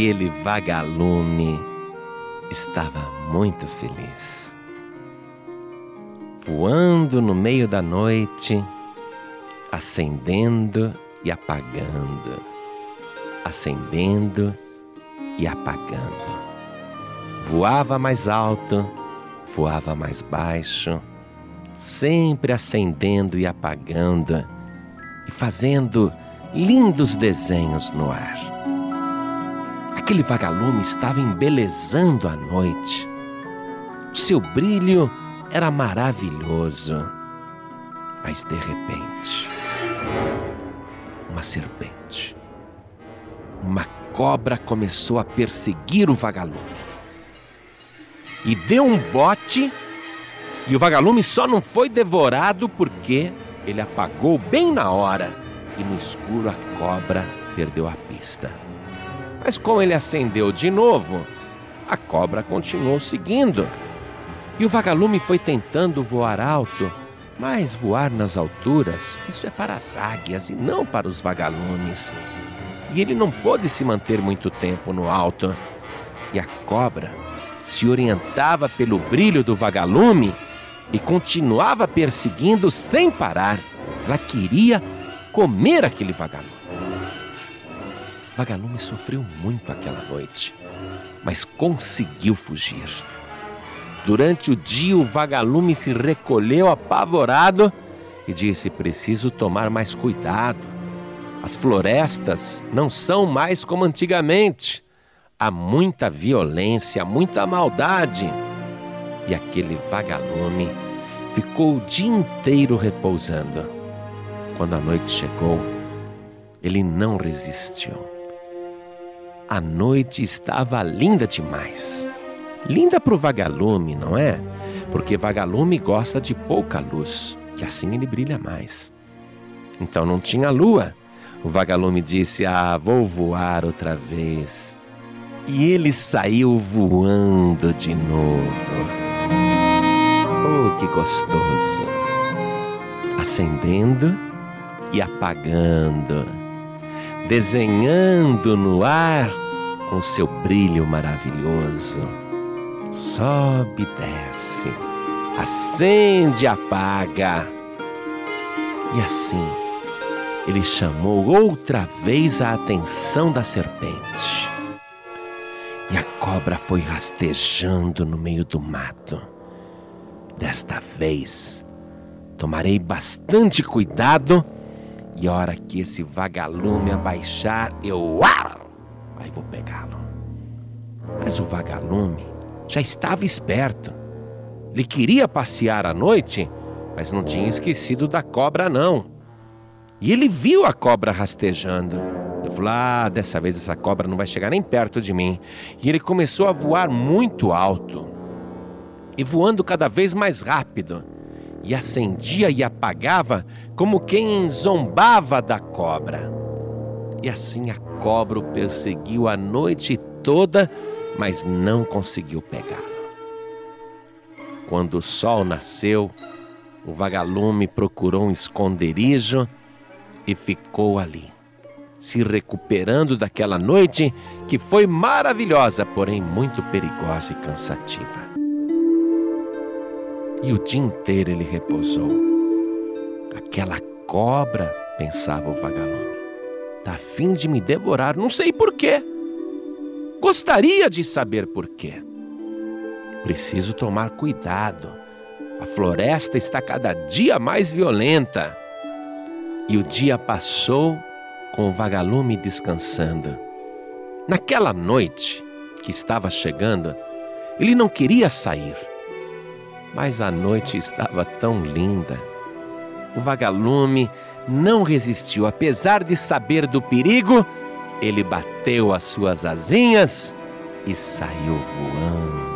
aquele vagalume estava muito feliz. Voando no meio da noite, acendendo e apagando, acendendo e apagando. Voava mais alto, voava mais baixo, sempre acendendo e apagando e fazendo lindos desenhos no ar. Aquele vagalume estava embelezando a noite. O seu brilho era maravilhoso. Mas de repente, uma serpente, uma cobra começou a perseguir o vagalume. E deu um bote, e o vagalume só não foi devorado porque ele apagou bem na hora e no escuro a cobra perdeu a pista. Mas como ele acendeu de novo, a cobra continuou seguindo. E o vagalume foi tentando voar alto, mas voar nas alturas, isso é para as águias e não para os vagalumes. E ele não pôde se manter muito tempo no alto. E a cobra se orientava pelo brilho do vagalume e continuava perseguindo sem parar. Ela queria comer aquele vagalume. Vagalume sofreu muito aquela noite, mas conseguiu fugir. Durante o dia, o vagalume se recolheu apavorado e disse: Preciso tomar mais cuidado. As florestas não são mais como antigamente. Há muita violência, muita maldade. E aquele vagalume ficou o dia inteiro repousando. Quando a noite chegou, ele não resistiu. A noite estava linda demais. Linda para o vagalume, não é? Porque vagalume gosta de pouca luz, que assim ele brilha mais. Então não tinha lua. O vagalume disse: Ah, vou voar outra vez. E ele saiu voando de novo. Oh, que gostoso! Acendendo e apagando, desenhando no ar com seu brilho maravilhoso. Sobe e desce, acende e apaga. E assim, ele chamou outra vez a atenção da serpente. E a cobra foi rastejando no meio do mato. Desta vez, tomarei bastante cuidado e a hora que esse vagalume abaixar, eu aí vou pegá-lo. Mas o vagalume já estava esperto. Ele queria passear à noite, mas não tinha esquecido da cobra não. E ele viu a cobra rastejando. Ele falou: Ah, dessa vez essa cobra não vai chegar nem perto de mim. E ele começou a voar muito alto e voando cada vez mais rápido, e acendia e apagava como quem zombava da cobra. E assim a cobra o perseguiu a noite toda, mas não conseguiu pegá-lo. Quando o sol nasceu, o vagalume procurou um esconderijo e ficou ali, se recuperando daquela noite que foi maravilhosa, porém muito perigosa e cansativa. E o dia inteiro ele repousou. Aquela cobra, pensava o vagalume, tá a fim de me devorar, não sei porquê. Gostaria de saber porquê. Preciso tomar cuidado. A floresta está cada dia mais violenta. E o dia passou com o vagalume descansando. Naquela noite que estava chegando, ele não queria sair mas a noite estava tão linda. O vagalume não resistiu, apesar de saber do perigo, ele bateu as suas asinhas e saiu voando.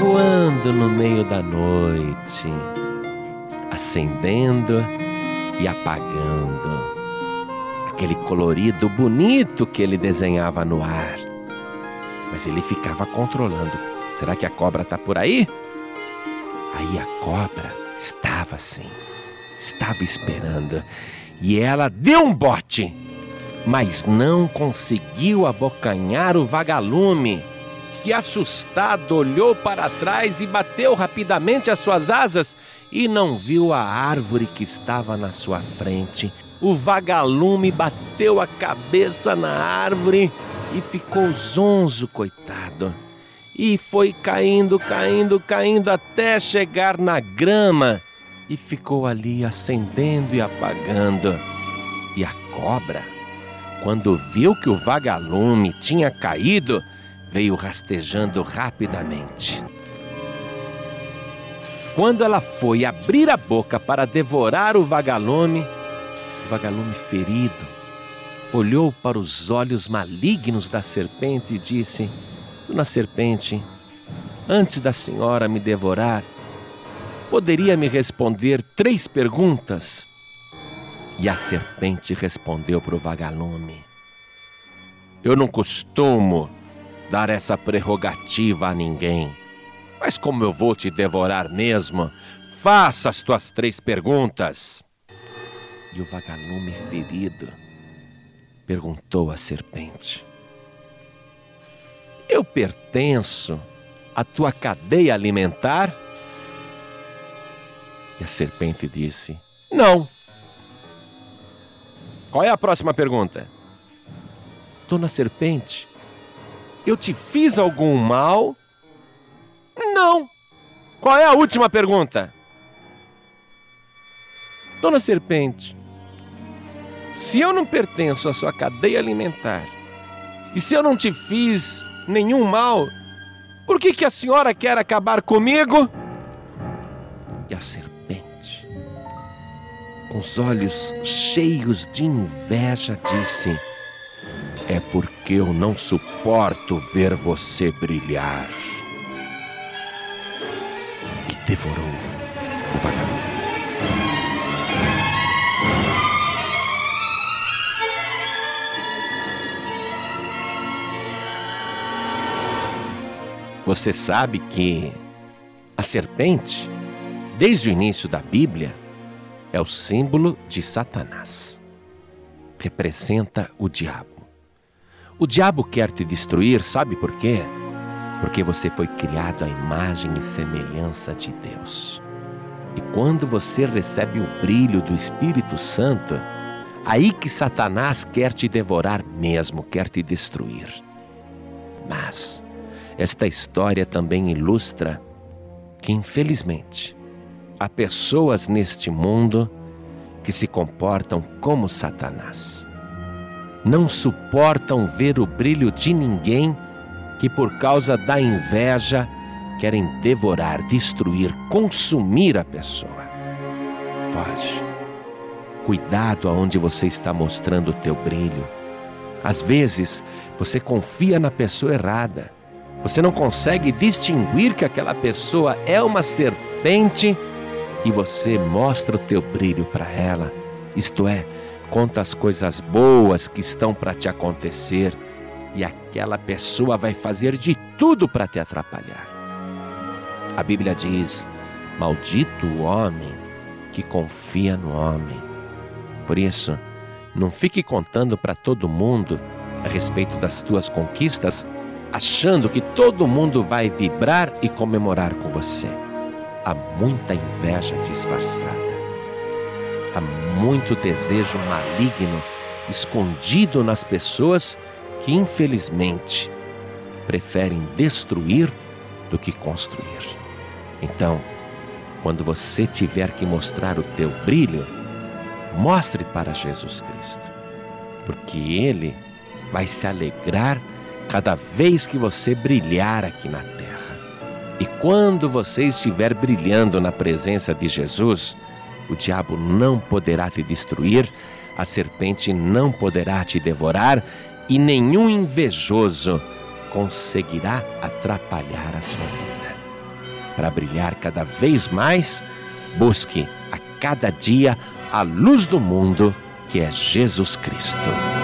Voando no meio da noite, acendendo e apagando. Aquele colorido bonito que ele desenhava no ar. Mas ele ficava controlando. Será que a cobra está por aí? Aí a cobra estava assim, estava esperando, e ela deu um bote mas não conseguiu abocanhar o vagalume, que assustado olhou para trás e bateu rapidamente as suas asas e não viu a árvore que estava na sua frente. O vagalume bateu a cabeça na árvore e ficou zonzo, coitado. E foi caindo, caindo, caindo até chegar na grama e ficou ali acendendo e apagando. E a cobra, quando viu que o vagalume tinha caído, veio rastejando rapidamente. Quando ela foi abrir a boca para devorar o vagalume, o vagalume ferido olhou para os olhos malignos da serpente e disse: Dona Serpente, antes da senhora me devorar, poderia me responder três perguntas? E a serpente respondeu para o vagalume: Eu não costumo dar essa prerrogativa a ninguém, mas como eu vou te devorar mesmo, faça as tuas três perguntas. E o vagalume ferido perguntou à serpente: Eu pertenço à tua cadeia alimentar? E a serpente disse: Não. Qual é a próxima pergunta? Dona Serpente, eu te fiz algum mal? Não. Qual é a última pergunta? Dona Serpente, se eu não pertenço à sua cadeia alimentar e se eu não te fiz nenhum mal, por que, que a senhora quer acabar comigo? E a serpente com os olhos cheios de inveja, disse: É porque eu não suporto ver você brilhar. E devorou o vagabundo. Você sabe que a serpente, desde o início da Bíblia, é o símbolo de Satanás. Representa o diabo. O diabo quer te destruir, sabe por quê? Porque você foi criado à imagem e semelhança de Deus. E quando você recebe o brilho do Espírito Santo, aí que Satanás quer te devorar mesmo, quer te destruir. Mas esta história também ilustra que, infelizmente, há pessoas neste mundo que se comportam como Satanás. Não suportam ver o brilho de ninguém que, por causa da inveja, querem devorar, destruir, consumir a pessoa. Foge. Cuidado aonde você está mostrando o teu brilho. Às vezes, você confia na pessoa errada. Você não consegue distinguir que aquela pessoa é uma serpente e você mostra o teu brilho para ela, isto é, conta as coisas boas que estão para te acontecer e aquela pessoa vai fazer de tudo para te atrapalhar. A Bíblia diz: Maldito o homem que confia no homem. Por isso, não fique contando para todo mundo a respeito das tuas conquistas, achando que todo mundo vai vibrar e comemorar com você há muita inveja disfarçada. Há muito desejo maligno escondido nas pessoas que, infelizmente, preferem destruir do que construir. Então, quando você tiver que mostrar o teu brilho, mostre para Jesus Cristo, porque Ele vai se alegrar cada vez que você brilhar aqui na terra. E quando você estiver brilhando na presença de Jesus, o diabo não poderá te destruir, a serpente não poderá te devorar e nenhum invejoso conseguirá atrapalhar a sua vida. Para brilhar cada vez mais, busque a cada dia a luz do mundo, que é Jesus Cristo.